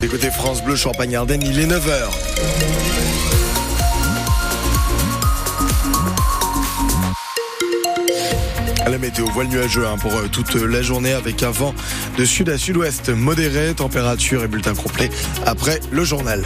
Écoutez France Bleu Champagne-Ardenne, il est 9h. La météo voile nuageux hein, pour euh, toute la journée avec un vent de sud à sud-ouest modéré, température et bulletin complet après le journal.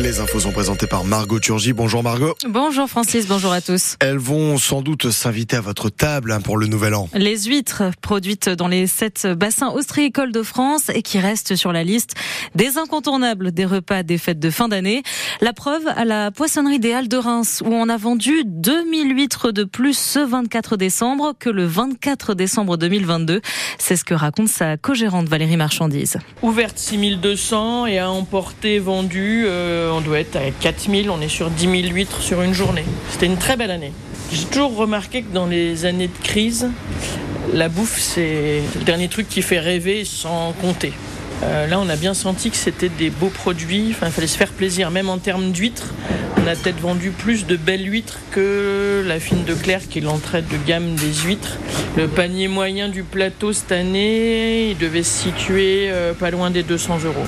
Les infos sont présentées par Margot Turgy. Bonjour Margot. Bonjour Francis, bonjour à tous. Elles vont sans doute s'inviter à votre table hein, pour le nouvel an. Les huîtres produites dans les sept bassins ostréicoles de France et qui restent sur la liste des incontournables des repas des fêtes de fin d'année. La preuve à la poissonnerie des Halles de Reims où on a vendu 2000 huîtres de plus ce 24 décembre que le 24 décembre 2022. C'est ce que raconte sa co-gérante Valérie Marchandise. Ouverte 6200 et à emporter vendu euh, on doit être à 4000, on est sur 10 000 huîtres sur une journée. C'était une très belle année. J'ai toujours remarqué que dans les années de crise, la bouffe, c'est le dernier truc qui fait rêver sans compter. Euh, là, on a bien senti que c'était des beaux produits. Il fallait se faire plaisir, même en termes d'huîtres. On a peut-être vendu plus de belles huîtres que la fine de Claire, qui est l'entrée de gamme des huîtres. Le panier moyen du plateau cette année, il devait se situer euh, pas loin des 200 euros.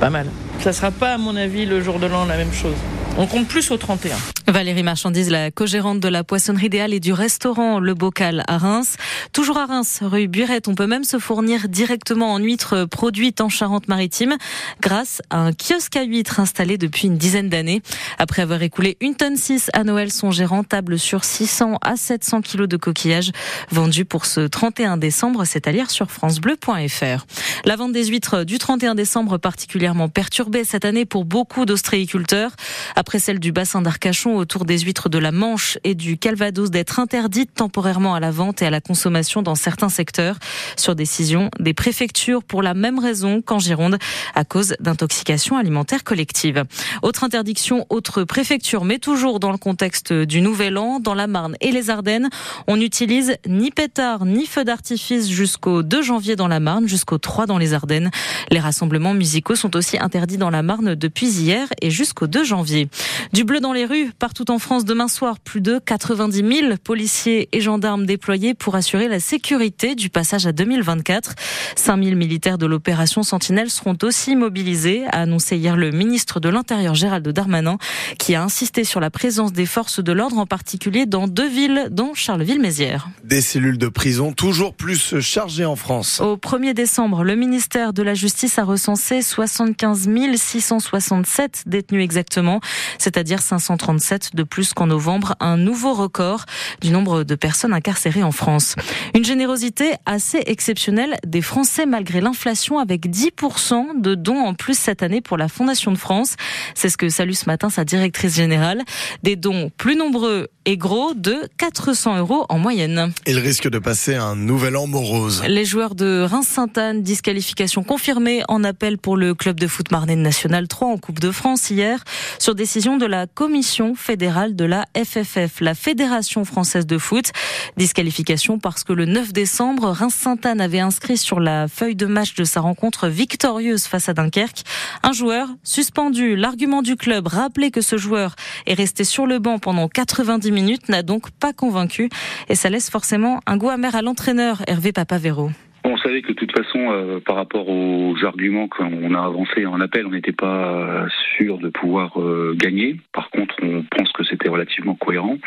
Pas mal. Ça sera pas, à mon avis, le jour de l'an la même chose. On compte plus au 31. Valérie Marchandise, la co-gérante de la poissonnerie idéale et du restaurant Le Bocal à Reims. Toujours à Reims, rue Burette, on peut même se fournir directement en huîtres produites en Charente-Maritime grâce à un kiosque à huîtres installé depuis une dizaine d'années. Après avoir écoulé une tonne 6 à Noël, son gérant table sur 600 à 700 kilos de coquillages vendus pour ce 31 décembre. C'est à lire sur francebleu.fr. La vente des huîtres du 31 décembre particulièrement perturbée cette année pour beaucoup d'ostréiculteurs. Après celle du bassin d'Arcachon autour des huîtres de la Manche et du Calvados d'être interdites temporairement à la vente et à la consommation dans certains secteurs sur décision des préfectures pour la même raison qu'en Gironde à cause d'intoxication alimentaire collective. Autre interdiction, autre préfecture, mais toujours dans le contexte du Nouvel An, dans la Marne et les Ardennes, on n'utilise ni pétard ni feu d'artifice jusqu'au 2 janvier dans la Marne, jusqu'au 3 dans les Ardennes. Les rassemblements musicaux sont aussi interdits dans la Marne depuis hier et jusqu'au 2 janvier. Du bleu dans les rues, partout en France demain soir, plus de 90 000 policiers et gendarmes déployés pour assurer la sécurité du passage à 2024. 5 000 militaires de l'opération Sentinelle seront aussi mobilisés, a annoncé hier le ministre de l'Intérieur Gérald Darmanin, qui a insisté sur la présence des forces de l'ordre, en particulier dans deux villes, dont Charleville-Mézières. Des cellules de prison toujours plus chargées en France. Au 1er décembre, le ministère de la Justice a recensé 75 667 détenus exactement, c'est-à-dire 537 de plus qu'en novembre, un nouveau record du nombre de personnes incarcérées en France. Une générosité assez exceptionnelle des Français malgré l'inflation avec 10% de dons en plus cette année pour la Fondation de France. C'est ce que salue ce matin sa directrice générale. Des dons plus nombreux et gros de 400 euros en moyenne. Il risque de passer un nouvel an morose. Les joueurs de Reims-Sainte-Anne, disqualification confirmée en appel pour le club de foot Marnais National 3 en Coupe de France hier, sur décision de la commission fédérale de la FFF, la Fédération française de foot. Disqualification parce que le 9 décembre, Reims-Sainte-Anne avait inscrit sur la feuille de match de sa rencontre victorieuse face à Dunkerque un joueur suspendu. L'argument du club, rappeler que ce joueur est resté sur le banc pendant 90 minutes, n'a donc pas convaincu et ça laisse forcément un goût amer à l'entraîneur Hervé Papavero. On savait que de toute façon, euh, par rapport aux arguments qu'on a avancés en appel, on n'était pas euh, sûr de pouvoir euh, gagner. Par contre, on pense que c'était relativement cohérent.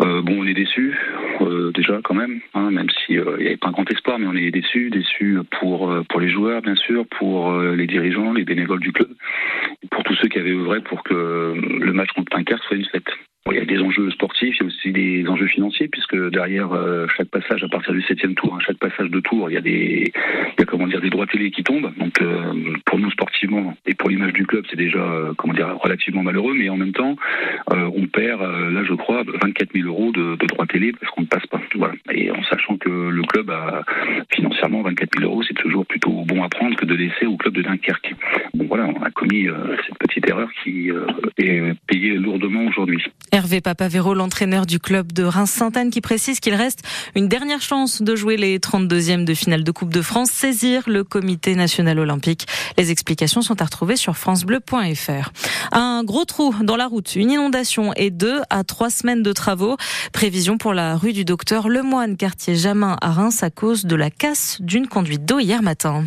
bon, on est déçu déjà quand même, hein, même s'il n'y avait pas un grand espoir, mais on est déçu, déçu pour pour les joueurs bien sûr, pour les dirigeants, les bénévoles du club, pour tous ceux qui avaient œuvré pour que le match contre Dunkerque soit une fête. Il y a des enjeux sportifs, il y a aussi des enjeux financiers, puisque derrière euh, chaque passage, à partir du septième tour, hein, chaque passage de tour, il y a des, il y a, comment dire, des droits télé qui tombent. Donc euh, pour nous sportivement et pour l'image du club, c'est déjà euh, comment dire relativement malheureux, mais en même temps, on perd là, je crois, 24 000 euros de, de droits télé parce qu'on ne passe pas. Voilà. Et en sachant que le club a financièrement 24 000 euros, c'est toujours plutôt bon à prendre que de laisser au club de Dunkerque. Bon voilà, on a commis cette petite erreur qui est payée lourdement aujourd'hui. Hervé Papavero, l'entraîneur du club de Reims-Sainte-Anne, qui précise qu'il reste une dernière chance de jouer les 32e de finale de Coupe de France, saisir le comité national olympique. Les explications sont à retrouver sur francebleu.fr. Un gros trou dans la route, une inondation et deux à trois semaines de travaux. Prévision pour la rue du docteur Lemoine, quartier Jamin à Reims à cause de la casse d'une conduite d'eau hier matin.